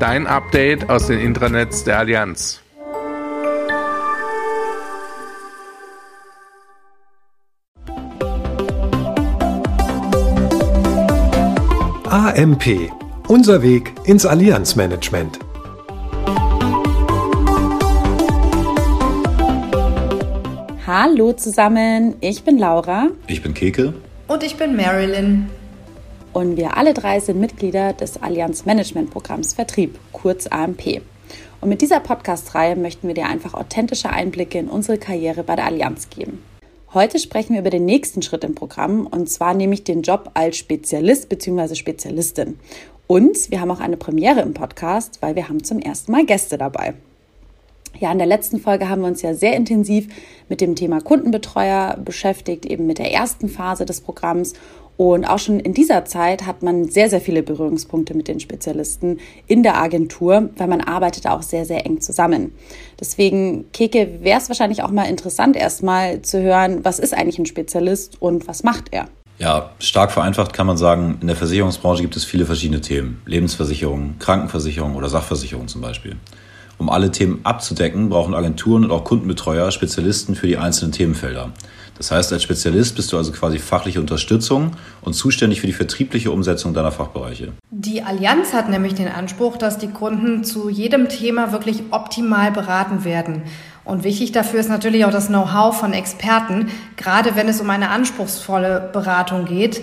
Dein Update aus den Intranets der Allianz. AMP. Unser Weg ins Allianzmanagement. Hallo zusammen, ich bin Laura. Ich bin Keke. Und ich bin Marilyn. Und wir alle drei sind Mitglieder des Allianz Management Programms Vertrieb, kurz AMP. Und mit dieser Podcast-Reihe möchten wir dir einfach authentische Einblicke in unsere Karriere bei der Allianz geben. Heute sprechen wir über den nächsten Schritt im Programm und zwar nämlich den Job als Spezialist bzw. Spezialistin. Und wir haben auch eine Premiere im Podcast, weil wir haben zum ersten Mal Gäste dabei. Ja, in der letzten Folge haben wir uns ja sehr intensiv mit dem Thema Kundenbetreuer beschäftigt, eben mit der ersten Phase des Programms. Und auch schon in dieser Zeit hat man sehr, sehr viele Berührungspunkte mit den Spezialisten in der Agentur, weil man arbeitet auch sehr, sehr eng zusammen. Deswegen, Keke, wäre es wahrscheinlich auch mal interessant, erstmal zu hören, was ist eigentlich ein Spezialist und was macht er? Ja, stark vereinfacht kann man sagen, in der Versicherungsbranche gibt es viele verschiedene Themen. Lebensversicherung, Krankenversicherung oder Sachversicherung zum Beispiel. Um alle Themen abzudecken, brauchen Agenturen und auch Kundenbetreuer Spezialisten für die einzelnen Themenfelder. Das heißt, als Spezialist bist du also quasi fachliche Unterstützung und zuständig für die vertriebliche Umsetzung deiner Fachbereiche. Die Allianz hat nämlich den Anspruch, dass die Kunden zu jedem Thema wirklich optimal beraten werden. Und wichtig dafür ist natürlich auch das Know-how von Experten, gerade wenn es um eine anspruchsvolle Beratung geht.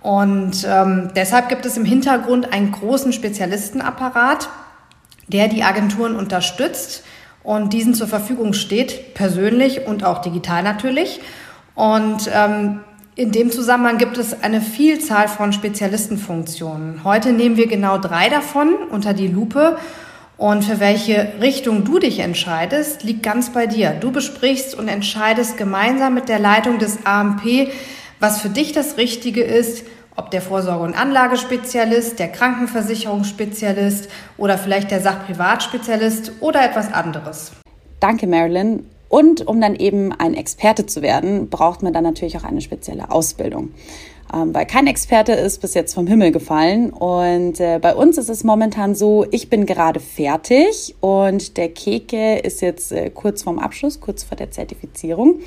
Und ähm, deshalb gibt es im Hintergrund einen großen Spezialistenapparat, der die Agenturen unterstützt und diesen zur Verfügung steht, persönlich und auch digital natürlich. Und ähm, in dem Zusammenhang gibt es eine Vielzahl von Spezialistenfunktionen. Heute nehmen wir genau drei davon unter die Lupe. Und für welche Richtung du dich entscheidest, liegt ganz bei dir. Du besprichst und entscheidest gemeinsam mit der Leitung des AMP, was für dich das Richtige ist, ob der Vorsorge- und Anlagespezialist, der Krankenversicherungsspezialist oder vielleicht der Sachprivatspezialist oder etwas anderes. Danke, Marilyn. Und um dann eben ein Experte zu werden, braucht man dann natürlich auch eine spezielle Ausbildung. Ähm, weil kein Experte ist bis jetzt vom Himmel gefallen. Und äh, bei uns ist es momentan so, ich bin gerade fertig und der Keke ist jetzt äh, kurz vorm Abschluss, kurz vor der Zertifizierung.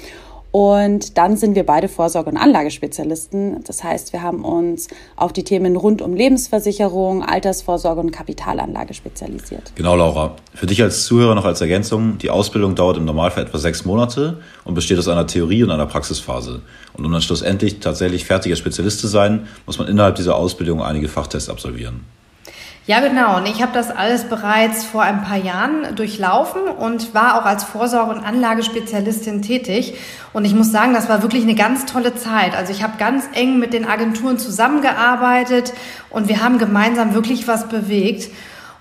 Und dann sind wir beide Vorsorge- und Anlagespezialisten. Das heißt, wir haben uns auf die Themen rund um Lebensversicherung, Altersvorsorge und Kapitalanlage spezialisiert. Genau, Laura. Für dich als Zuhörer noch als Ergänzung, die Ausbildung dauert im Normalfall etwa sechs Monate und besteht aus einer Theorie und einer Praxisphase. Und um dann schlussendlich tatsächlich fertiger Spezialist zu sein, muss man innerhalb dieser Ausbildung einige Fachtests absolvieren. Ja, genau. Und ich habe das alles bereits vor ein paar Jahren durchlaufen und war auch als Vorsorge- und Anlagespezialistin tätig. Und ich muss sagen, das war wirklich eine ganz tolle Zeit. Also ich habe ganz eng mit den Agenturen zusammengearbeitet und wir haben gemeinsam wirklich was bewegt.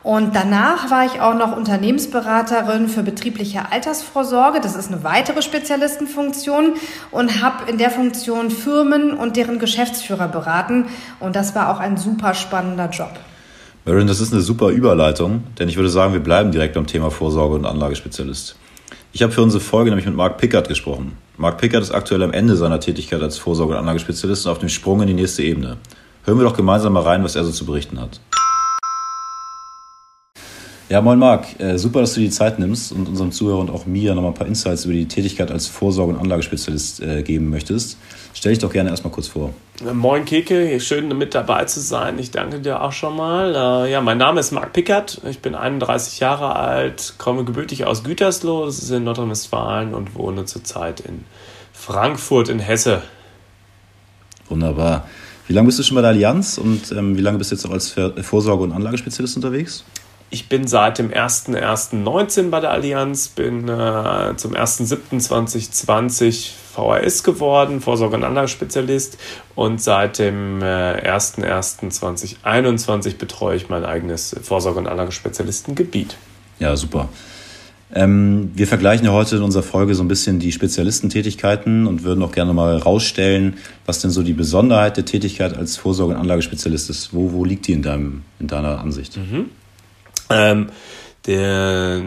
Und danach war ich auch noch Unternehmensberaterin für betriebliche Altersvorsorge. Das ist eine weitere Spezialistenfunktion und habe in der Funktion Firmen und deren Geschäftsführer beraten. Und das war auch ein super spannender Job. Marin, das ist eine super Überleitung, denn ich würde sagen, wir bleiben direkt beim Thema Vorsorge und Anlagespezialist. Ich habe für unsere Folge nämlich mit Marc Pickard gesprochen. Marc Pickard ist aktuell am Ende seiner Tätigkeit als Vorsorge- und Anlagespezialist und auf dem Sprung in die nächste Ebene. Hören wir doch gemeinsam mal rein, was er so zu berichten hat. Ja, moin Marc, äh, super, dass du die Zeit nimmst und unserem Zuhörer und auch mir nochmal ein paar Insights über die Tätigkeit als Vorsorge- und Anlagespezialist äh, geben möchtest. Stell dich doch gerne erstmal kurz vor. Moin Keke, schön mit dabei zu sein. Ich danke dir auch schon mal. Äh, ja, mein Name ist Marc Pickert. Ich bin 31 Jahre alt, komme gebürtig aus Gütersloh, das ist in Nordrhein-Westfalen und wohne zurzeit in Frankfurt in Hesse. Wunderbar. Wie lange bist du schon bei der Allianz und ähm, wie lange bist du jetzt auch als Vorsorge- und Anlagespezialist unterwegs? Ich bin seit dem 01.01.19 bei der Allianz, bin äh, zum 1.07.2020 VHS geworden, Vorsorge- und Anlagespezialist und seit dem äh, 01.01.2021 betreue ich mein eigenes Vorsorge- und Anlagespezialistengebiet. Ja, super. Ähm, wir vergleichen ja heute in unserer Folge so ein bisschen die Spezialistentätigkeiten und würden auch gerne mal rausstellen, was denn so die Besonderheit der Tätigkeit als Vorsorge- und Anlagespezialist ist. Wo, wo liegt die in, deinem, in deiner Ansicht? Mhm. Ähm, der,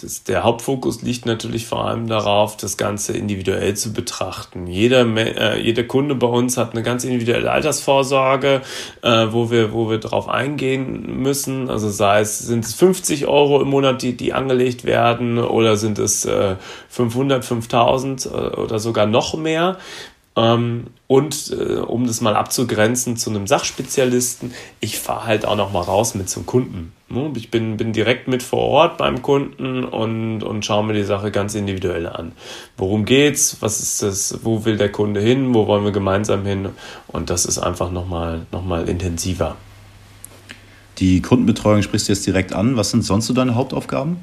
das, der Hauptfokus liegt natürlich vor allem darauf, das Ganze individuell zu betrachten. Jeder, äh, jeder Kunde bei uns hat eine ganz individuelle Altersvorsorge, äh, wo wir, wo wir darauf eingehen müssen. Also sei es, sind es 50 Euro im Monat, die, die angelegt werden, oder sind es äh, 500, 5000 äh, oder sogar noch mehr. Ähm, und äh, um das mal abzugrenzen zu einem Sachspezialisten, ich fahre halt auch noch mal raus mit zum Kunden. Ne? Ich bin, bin direkt mit vor Ort beim Kunden und, und schaue mir die Sache ganz individuell an. Worum geht's? Was ist das? Wo will der Kunde hin? Wo wollen wir gemeinsam hin? Und das ist einfach noch mal, noch mal intensiver. Die Kundenbetreuung sprichst du jetzt direkt an. Was sind sonst so deine Hauptaufgaben?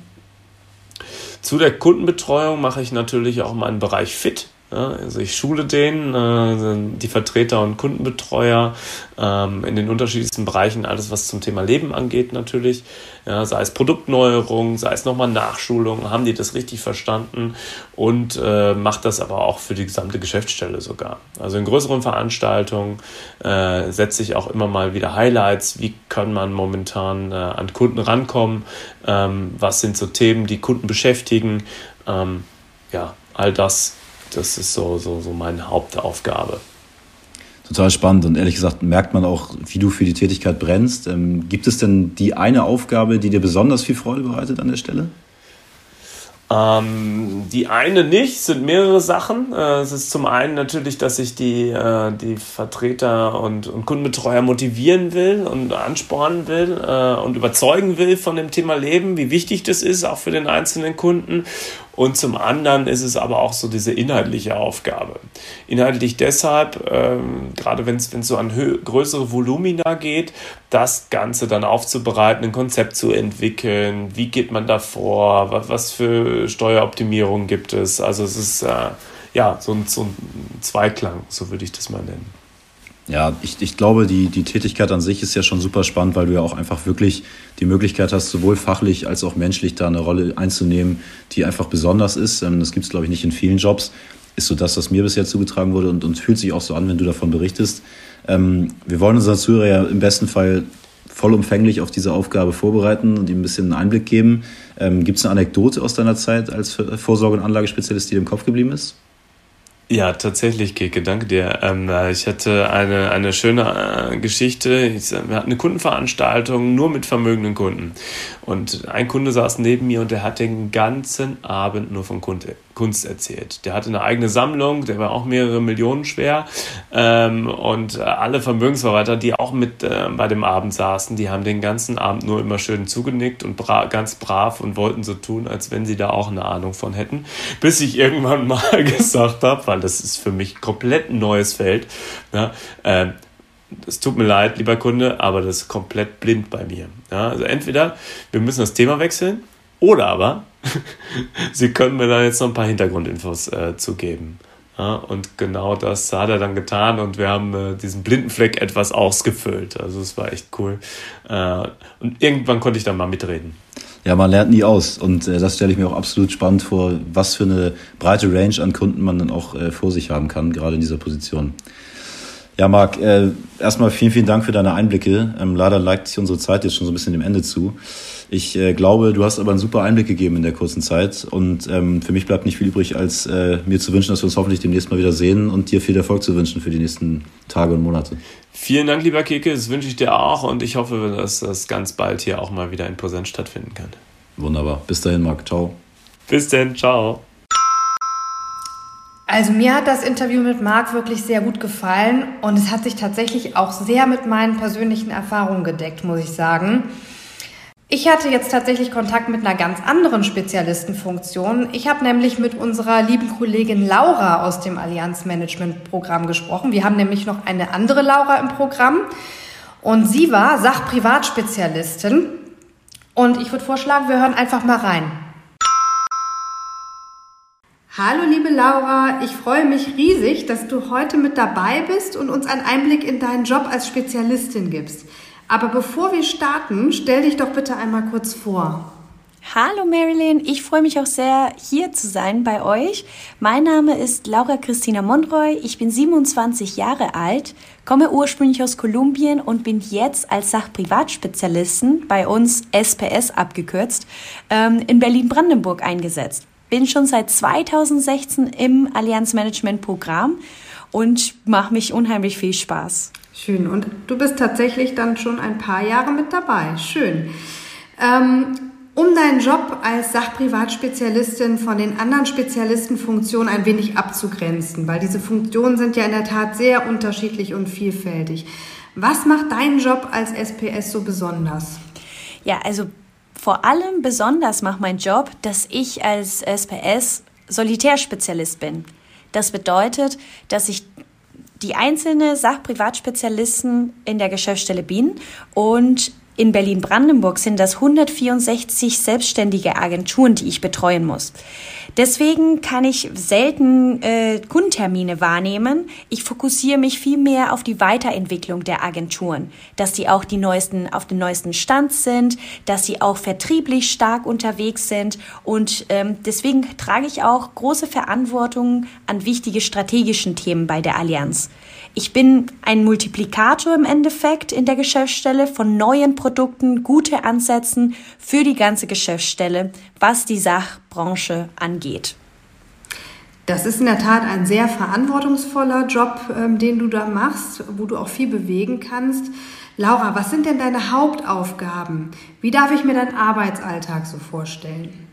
Zu der Kundenbetreuung mache ich natürlich auch meinen Bereich Fit. Also ich schule den, äh, die Vertreter und Kundenbetreuer ähm, in den unterschiedlichsten Bereichen, alles was zum Thema Leben angeht natürlich. Ja, sei es Produktneuerung, sei es nochmal Nachschulung, haben die das richtig verstanden und äh, macht das aber auch für die gesamte Geschäftsstelle sogar. Also in größeren Veranstaltungen äh, setze ich auch immer mal wieder Highlights, wie kann man momentan äh, an Kunden rankommen, ähm, was sind so Themen, die Kunden beschäftigen. Ähm, ja, all das das ist so, so, so meine Hauptaufgabe. Total spannend und ehrlich gesagt merkt man auch, wie du für die Tätigkeit brennst. Ähm, gibt es denn die eine Aufgabe, die dir besonders viel Freude bereitet an der Stelle? Ähm, die eine nicht, sind mehrere Sachen. Äh, es ist zum einen natürlich, dass ich die, äh, die Vertreter und, und Kundenbetreuer motivieren will und anspornen will äh, und überzeugen will von dem Thema Leben, wie wichtig das ist, auch für den einzelnen Kunden. Und zum anderen ist es aber auch so diese inhaltliche Aufgabe. Inhaltlich deshalb, ähm, gerade wenn es so an größere Volumina geht, das Ganze dann aufzubereiten, ein Konzept zu entwickeln, wie geht man da vor, was, was für Steueroptimierungen gibt es. Also es ist äh, ja so ein, so ein Zweiklang, so würde ich das mal nennen. Ja, ich, ich glaube, die, die Tätigkeit an sich ist ja schon super spannend, weil du ja auch einfach wirklich die Möglichkeit hast, sowohl fachlich als auch menschlich da eine Rolle einzunehmen, die einfach besonders ist. Ähm, das gibt es, glaube ich, nicht in vielen Jobs. Ist so das, was mir bisher zugetragen wurde und, und fühlt sich auch so an, wenn du davon berichtest. Ähm, wir wollen unseren Zuhörer ja im besten Fall vollumfänglich auf diese Aufgabe vorbereiten und ihm ein bisschen einen Einblick geben. Ähm, Gibt es eine Anekdote aus deiner Zeit als Vorsorge- und Anlagespezialist, die dir im Kopf geblieben ist? Ja, tatsächlich, Keke, danke dir. Ähm, ich hatte eine, eine schöne äh, Geschichte. Ich, wir hatten eine Kundenveranstaltung nur mit vermögenden Kunden. Und ein Kunde saß neben mir und der hat den ganzen Abend nur von Kunde, Kunst erzählt. Der hatte eine eigene Sammlung, der war auch mehrere Millionen schwer. Ähm, und alle Vermögensverwalter, die auch mit äh, bei dem Abend saßen, die haben den ganzen Abend nur immer schön zugenickt und bra ganz brav und wollten so tun, als wenn sie da auch eine Ahnung von hätten. Bis ich irgendwann mal gesagt habe, weil das ist für mich komplett ein neues Feld, ja, äh, es tut mir leid, lieber Kunde, aber das ist komplett blind bei mir. Ja, also entweder wir müssen das Thema wechseln oder aber Sie können mir da jetzt noch ein paar Hintergrundinfos äh, zugeben. Ja, und genau das hat er dann getan und wir haben äh, diesen blinden Fleck etwas ausgefüllt. Also es war echt cool. Äh, und irgendwann konnte ich dann mal mitreden. Ja, man lernt nie aus und äh, das stelle ich mir auch absolut spannend vor, was für eine breite Range an Kunden man dann auch äh, vor sich haben kann, gerade in dieser Position. Ja, Marc, äh, erstmal vielen, vielen Dank für deine Einblicke. Ähm, leider neigt sich unsere Zeit jetzt schon so ein bisschen dem Ende zu. Ich äh, glaube, du hast aber einen super Einblick gegeben in der kurzen Zeit und ähm, für mich bleibt nicht viel übrig, als äh, mir zu wünschen, dass wir uns hoffentlich demnächst mal wieder sehen und dir viel Erfolg zu wünschen für die nächsten Tage und Monate. Vielen Dank, lieber Keke, das wünsche ich dir auch und ich hoffe, dass das ganz bald hier auch mal wieder in Präsenz stattfinden kann. Wunderbar. Bis dahin, Marc. Ciao. Bis denn. Ciao. Also mir hat das Interview mit Marc wirklich sehr gut gefallen und es hat sich tatsächlich auch sehr mit meinen persönlichen Erfahrungen gedeckt, muss ich sagen. Ich hatte jetzt tatsächlich Kontakt mit einer ganz anderen Spezialistenfunktion. Ich habe nämlich mit unserer lieben Kollegin Laura aus dem Allianz Management Programm gesprochen. Wir haben nämlich noch eine andere Laura im Programm und sie war Sachprivatspezialistin. Und ich würde vorschlagen, wir hören einfach mal rein. Hallo liebe Laura, ich freue mich riesig, dass du heute mit dabei bist und uns einen Einblick in deinen Job als Spezialistin gibst. Aber bevor wir starten, stell dich doch bitte einmal kurz vor. Hallo Marilyn, ich freue mich auch sehr, hier zu sein bei euch. Mein Name ist Laura Christina Monroy, ich bin 27 Jahre alt, komme ursprünglich aus Kolumbien und bin jetzt als Sachprivatspezialistin, bei uns SPS abgekürzt, ähm, in Berlin-Brandenburg eingesetzt. Bin schon seit 2016 im Allianz Management Programm und mache mich unheimlich viel Spaß. Schön. Und du bist tatsächlich dann schon ein paar Jahre mit dabei. Schön. Ähm, um deinen Job als Sachprivatspezialistin von den anderen Spezialistenfunktionen ein wenig abzugrenzen, weil diese Funktionen sind ja in der Tat sehr unterschiedlich und vielfältig. Was macht deinen Job als SPS so besonders? Ja, also vor allem besonders macht mein Job, dass ich als SPS Solitärspezialist bin. Das bedeutet, dass ich die einzelne Sachprivatspezialisten in der Geschäftsstelle bin und in Berlin-Brandenburg sind das 164 selbstständige Agenturen, die ich betreuen muss. Deswegen kann ich selten äh, Kundentermine wahrnehmen. Ich fokussiere mich viel mehr auf die Weiterentwicklung der Agenturen, dass sie auch die neuesten, auf den neuesten Stand sind, dass sie auch vertrieblich stark unterwegs sind und ähm, deswegen trage ich auch große Verantwortung an wichtige strategischen Themen bei der Allianz. Ich bin ein Multiplikator im Endeffekt in der Geschäftsstelle von neuen Produkten, gute Ansätzen für die ganze Geschäftsstelle, was die Sachbranche angeht. Das ist in der Tat ein sehr verantwortungsvoller Job, ähm, den du da machst, wo du auch viel bewegen kannst. Laura, was sind denn deine Hauptaufgaben? Wie darf ich mir deinen Arbeitsalltag so vorstellen?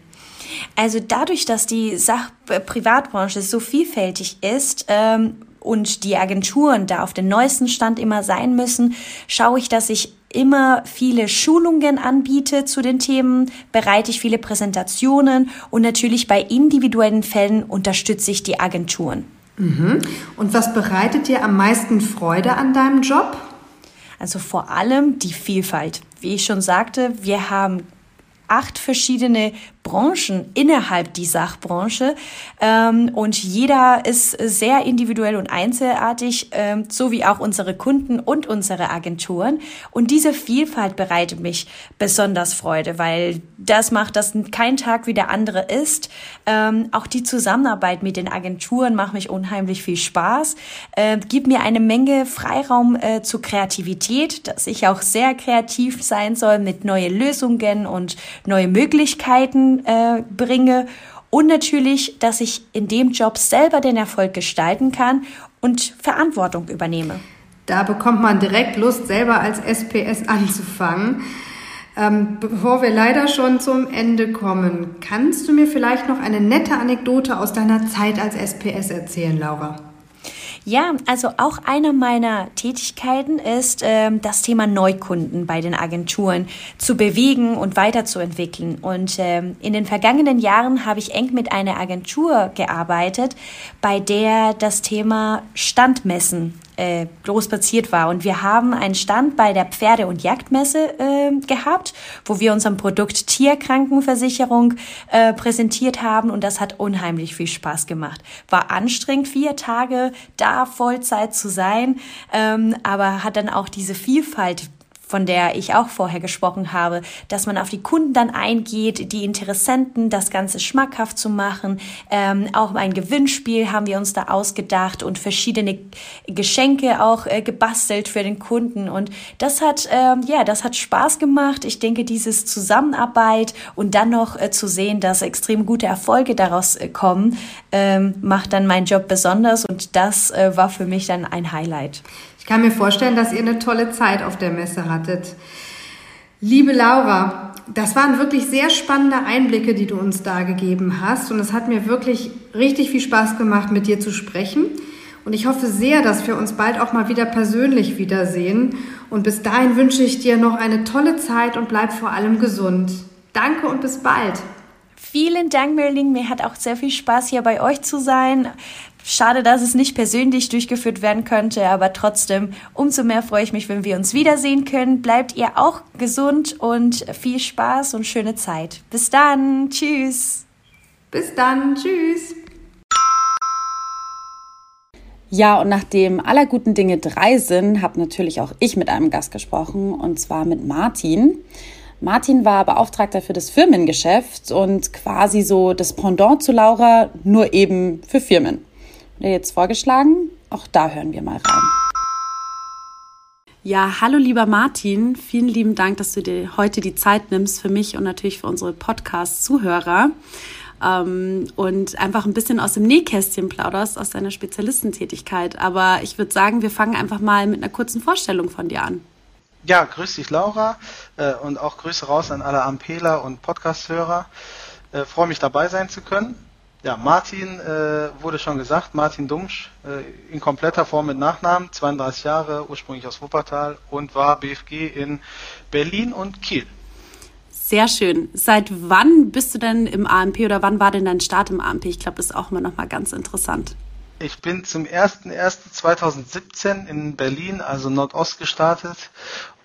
Also dadurch, dass die Sach Privatbranche so vielfältig ist, ähm, und die Agenturen da auf den neuesten Stand immer sein müssen, schaue ich, dass ich immer viele Schulungen anbiete zu den Themen, bereite ich viele Präsentationen und natürlich bei individuellen Fällen unterstütze ich die Agenturen. Mhm. Und was bereitet dir am meisten Freude an deinem Job? Also vor allem die Vielfalt. Wie ich schon sagte, wir haben acht verschiedene Branchen innerhalb die Sachbranche ähm, und jeder ist sehr individuell und einzelartig, ähm, so wie auch unsere Kunden und unsere Agenturen. Und diese Vielfalt bereitet mich besonders Freude, weil das macht, dass kein Tag wie der andere ist. Ähm, auch die Zusammenarbeit mit den Agenturen macht mich unheimlich viel Spaß, äh, gibt mir eine Menge Freiraum äh, zur Kreativität, dass ich auch sehr kreativ sein soll mit neue Lösungen und neue Möglichkeiten äh, bringe und natürlich, dass ich in dem Job selber den Erfolg gestalten kann und Verantwortung übernehme. Da bekommt man direkt Lust, selber als SPS anzufangen. Ähm, bevor wir leider schon zum Ende kommen, kannst du mir vielleicht noch eine nette Anekdote aus deiner Zeit als SPS erzählen, Laura? Ja, also auch eine meiner Tätigkeiten ist, ähm, das Thema Neukunden bei den Agenturen zu bewegen und weiterzuentwickeln. Und ähm, in den vergangenen Jahren habe ich eng mit einer Agentur gearbeitet, bei der das Thema Standmessen äh, groß platziert war. Und wir haben einen Stand bei der Pferde- und Jagdmesse äh, gehabt, wo wir unser Produkt Tierkrankenversicherung äh, präsentiert haben. Und das hat unheimlich viel Spaß gemacht. War anstrengend, vier Tage da Vollzeit zu sein, ähm, aber hat dann auch diese Vielfalt von der ich auch vorher gesprochen habe, dass man auf die Kunden dann eingeht, die Interessenten, das Ganze schmackhaft zu machen. Ähm, auch ein Gewinnspiel haben wir uns da ausgedacht und verschiedene Geschenke auch äh, gebastelt für den Kunden. Und das hat, ähm, ja, das hat Spaß gemacht. Ich denke, dieses Zusammenarbeit und dann noch äh, zu sehen, dass extrem gute Erfolge daraus äh, kommen, ähm, macht dann meinen Job besonders. Und das äh, war für mich dann ein Highlight. Kann mir vorstellen, dass ihr eine tolle Zeit auf der Messe hattet. Liebe Laura, das waren wirklich sehr spannende Einblicke, die du uns da gegeben hast. Und es hat mir wirklich richtig viel Spaß gemacht, mit dir zu sprechen. Und ich hoffe sehr, dass wir uns bald auch mal wieder persönlich wiedersehen Und bis dahin wünsche ich dir noch eine tolle Zeit und bleib vor allem gesund. Danke und bis bald. Vielen Dank, Merlin. Mir hat auch sehr viel Spaß, hier bei euch zu sein. Schade, dass es nicht persönlich durchgeführt werden könnte, aber trotzdem, umso mehr freue ich mich, wenn wir uns wiedersehen können. Bleibt ihr auch gesund und viel Spaß und schöne Zeit. Bis dann. Tschüss. Bis dann. Tschüss. Ja, und nachdem aller guten Dinge drei sind, habe natürlich auch ich mit einem Gast gesprochen, und zwar mit Martin. Martin war Beauftragter für das Firmengeschäft und quasi so das Pendant zu Laura, nur eben für Firmen. Jetzt vorgeschlagen, auch da hören wir mal rein. Ja, hallo lieber Martin, vielen lieben Dank, dass du dir heute die Zeit nimmst für mich und natürlich für unsere Podcast-Zuhörer ähm, und einfach ein bisschen aus dem Nähkästchen plauderst, aus deiner Spezialistentätigkeit. Aber ich würde sagen, wir fangen einfach mal mit einer kurzen Vorstellung von dir an. Ja, grüß dich Laura äh, und auch Grüße raus an alle Ampeler und Podcast-Hörer. Äh, Freue mich dabei sein zu können. Ja, Martin äh, wurde schon gesagt, Martin Dumsch, äh, in kompletter Form mit Nachnamen, 32 Jahre, ursprünglich aus Wuppertal und war BFG in Berlin und Kiel. Sehr schön. Seit wann bist du denn im AMP oder wann war denn dein Start im AMP? Ich glaube, das ist auch immer noch mal ganz interessant. Ich bin zum 01.01.2017 in Berlin, also Nordost, gestartet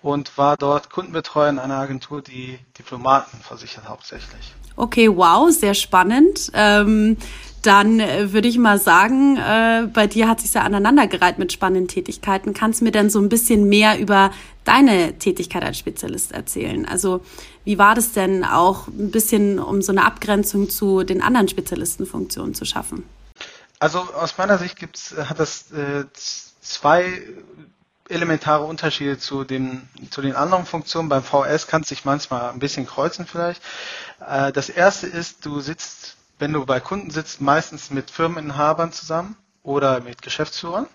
und war dort Kundenbetreuer in einer Agentur, die Diplomaten versichert hauptsächlich. Okay, wow, sehr spannend. Ähm, dann äh, würde ich mal sagen, äh, bei dir hat sich ja aneinandergereiht mit spannenden Tätigkeiten. Kannst du mir denn so ein bisschen mehr über deine Tätigkeit als Spezialist erzählen? Also wie war das denn auch ein bisschen, um so eine Abgrenzung zu den anderen Spezialistenfunktionen zu schaffen? Also aus meiner Sicht gibt's, hat das äh, zwei elementare Unterschiede zu den, zu den anderen Funktionen. Beim VS kann es sich manchmal ein bisschen kreuzen vielleicht. Äh, das erste ist, du sitzt wenn du bei Kunden sitzt, meistens mit Firmeninhabern zusammen oder mit Geschäftsführern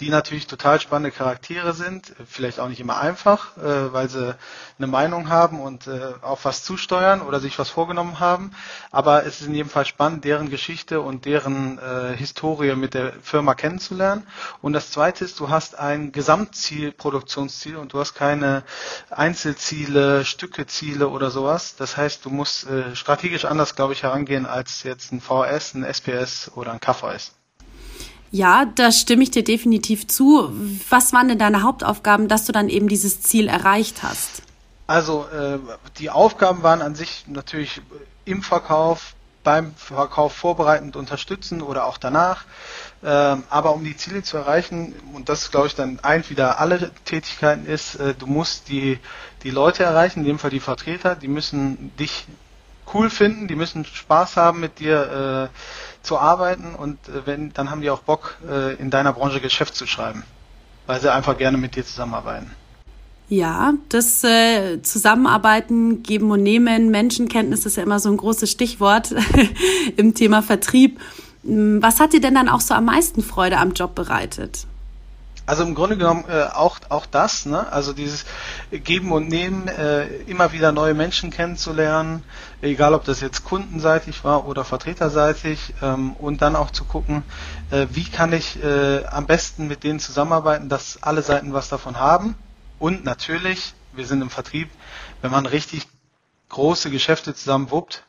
die natürlich total spannende Charaktere sind, vielleicht auch nicht immer einfach, äh, weil sie eine Meinung haben und äh, auf was zusteuern oder sich was vorgenommen haben. Aber es ist in jedem Fall spannend, deren Geschichte und deren äh, Historie mit der Firma kennenzulernen. Und das Zweite ist, du hast ein Gesamtziel, Produktionsziel und du hast keine Einzelziele, Stückeziele oder sowas. Das heißt, du musst äh, strategisch anders, glaube ich, herangehen als jetzt ein VS, ein SPS oder ein KVS. Ja, da stimme ich dir definitiv zu. Was waren denn deine Hauptaufgaben, dass du dann eben dieses Ziel erreicht hast? Also äh, die Aufgaben waren an sich natürlich im Verkauf, beim Verkauf vorbereitend unterstützen oder auch danach. Ähm, aber um die Ziele zu erreichen, und das glaube ich dann ein wieder alle Tätigkeiten ist, äh, du musst die, die Leute erreichen, in dem Fall die Vertreter, die müssen dich cool finden, die müssen Spaß haben mit dir. Äh, zu arbeiten und äh, wenn, dann haben die auch Bock, äh, in deiner Branche Geschäft zu schreiben, weil sie einfach gerne mit dir zusammenarbeiten. Ja, das äh, Zusammenarbeiten, Geben und Nehmen, Menschenkenntnis ist ja immer so ein großes Stichwort im Thema Vertrieb. Hm, was hat dir denn dann auch so am meisten Freude am Job bereitet? Also im Grunde genommen äh, auch auch das, ne? Also dieses Geben und Nehmen, äh, immer wieder neue Menschen kennenzulernen, egal ob das jetzt kundenseitig war oder vertreterseitig, ähm, und dann auch zu gucken, äh, wie kann ich äh, am besten mit denen zusammenarbeiten, dass alle Seiten was davon haben. Und natürlich, wir sind im Vertrieb, wenn man richtig große Geschäfte zusammen wuppt,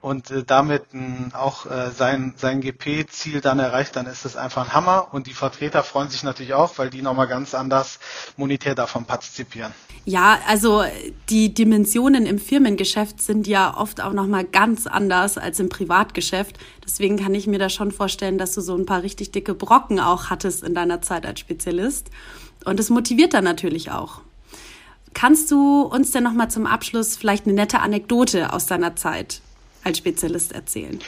und äh, damit mh, auch äh, sein, sein GP-Ziel dann erreicht, dann ist das einfach ein Hammer. Und die Vertreter freuen sich natürlich auch, weil die nochmal ganz anders monetär davon partizipieren. Ja, also die Dimensionen im Firmengeschäft sind ja oft auch nochmal ganz anders als im Privatgeschäft. Deswegen kann ich mir da schon vorstellen, dass du so ein paar richtig dicke Brocken auch hattest in deiner Zeit als Spezialist. Und es motiviert dann natürlich auch. Kannst du uns denn nochmal zum Abschluss vielleicht eine nette Anekdote aus deiner Zeit als Spezialist erzählen?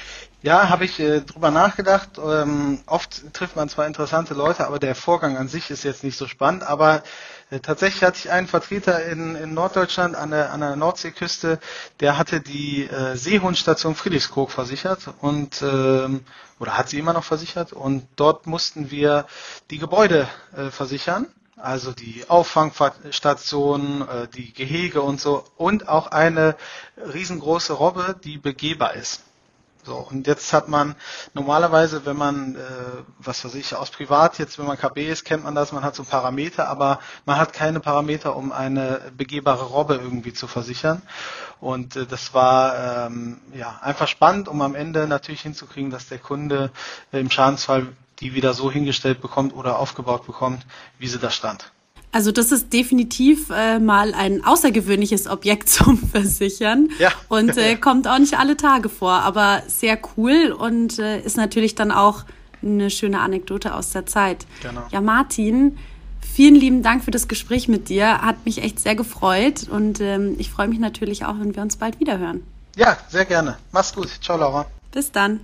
Ja, habe ich äh, drüber nachgedacht. Ähm, oft trifft man zwar interessante Leute, aber der Vorgang an sich ist jetzt nicht so spannend. Aber äh, tatsächlich hatte ich einen Vertreter in, in Norddeutschland an der, an der Nordseeküste, der hatte die äh, Seehundstation Friedrichskoog versichert und ähm, oder hat sie immer noch versichert und dort mussten wir die Gebäude äh, versichern also die Auffangstation, äh, die Gehege und so und auch eine riesengroße Robbe, die begehbar ist. So, und jetzt hat man normalerweise, wenn man, äh, was weiß ich, aus Privat, jetzt wenn man KB ist, kennt man das, man hat so Parameter, aber man hat keine Parameter, um eine begehbare Robbe irgendwie zu versichern. Und äh, das war ähm, ja einfach spannend, um am Ende natürlich hinzukriegen, dass der Kunde im Schadensfall die wieder so hingestellt bekommt oder aufgebaut bekommt, wie sie da stand. Also das ist definitiv äh, mal ein außergewöhnliches Objekt zum Versichern ja. und äh, kommt auch nicht alle Tage vor, aber sehr cool und äh, ist natürlich dann auch eine schöne Anekdote aus der Zeit. Genau. Ja, Martin, vielen lieben Dank für das Gespräch mit dir. Hat mich echt sehr gefreut und ähm, ich freue mich natürlich auch, wenn wir uns bald wiederhören. Ja, sehr gerne. Mach's gut. Ciao, Laura. Bis dann.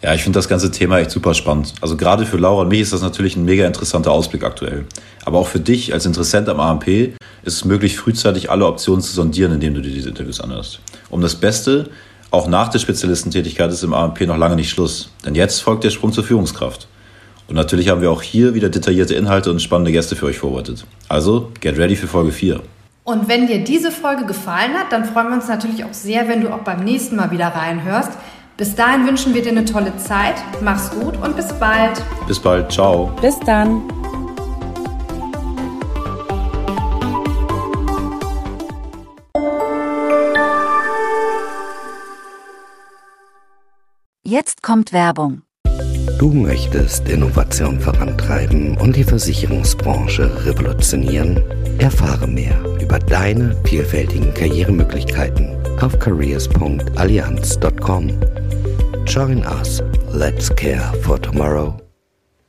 Ja, ich finde das ganze Thema echt super spannend. Also gerade für Laura und mich ist das natürlich ein mega interessanter Ausblick aktuell. Aber auch für dich als Interessent am AMP ist es möglich, frühzeitig alle Optionen zu sondieren, indem du dir diese Interviews anhörst. Um das Beste, auch nach der Spezialistentätigkeit ist im AMP noch lange nicht Schluss. Denn jetzt folgt der Sprung zur Führungskraft. Und natürlich haben wir auch hier wieder detaillierte Inhalte und spannende Gäste für euch vorbereitet. Also, get ready für Folge 4. Und wenn dir diese Folge gefallen hat, dann freuen wir uns natürlich auch sehr, wenn du auch beim nächsten Mal wieder reinhörst. Bis dahin wünschen wir dir eine tolle Zeit. Mach's gut und bis bald. Bis bald. Ciao. Bis dann. Jetzt kommt Werbung. Du möchtest Innovation vorantreiben und die Versicherungsbranche revolutionieren? Erfahre mehr über deine vielfältigen Karrieremöglichkeiten auf careers.allianz.com. Join us. Let's care for tomorrow.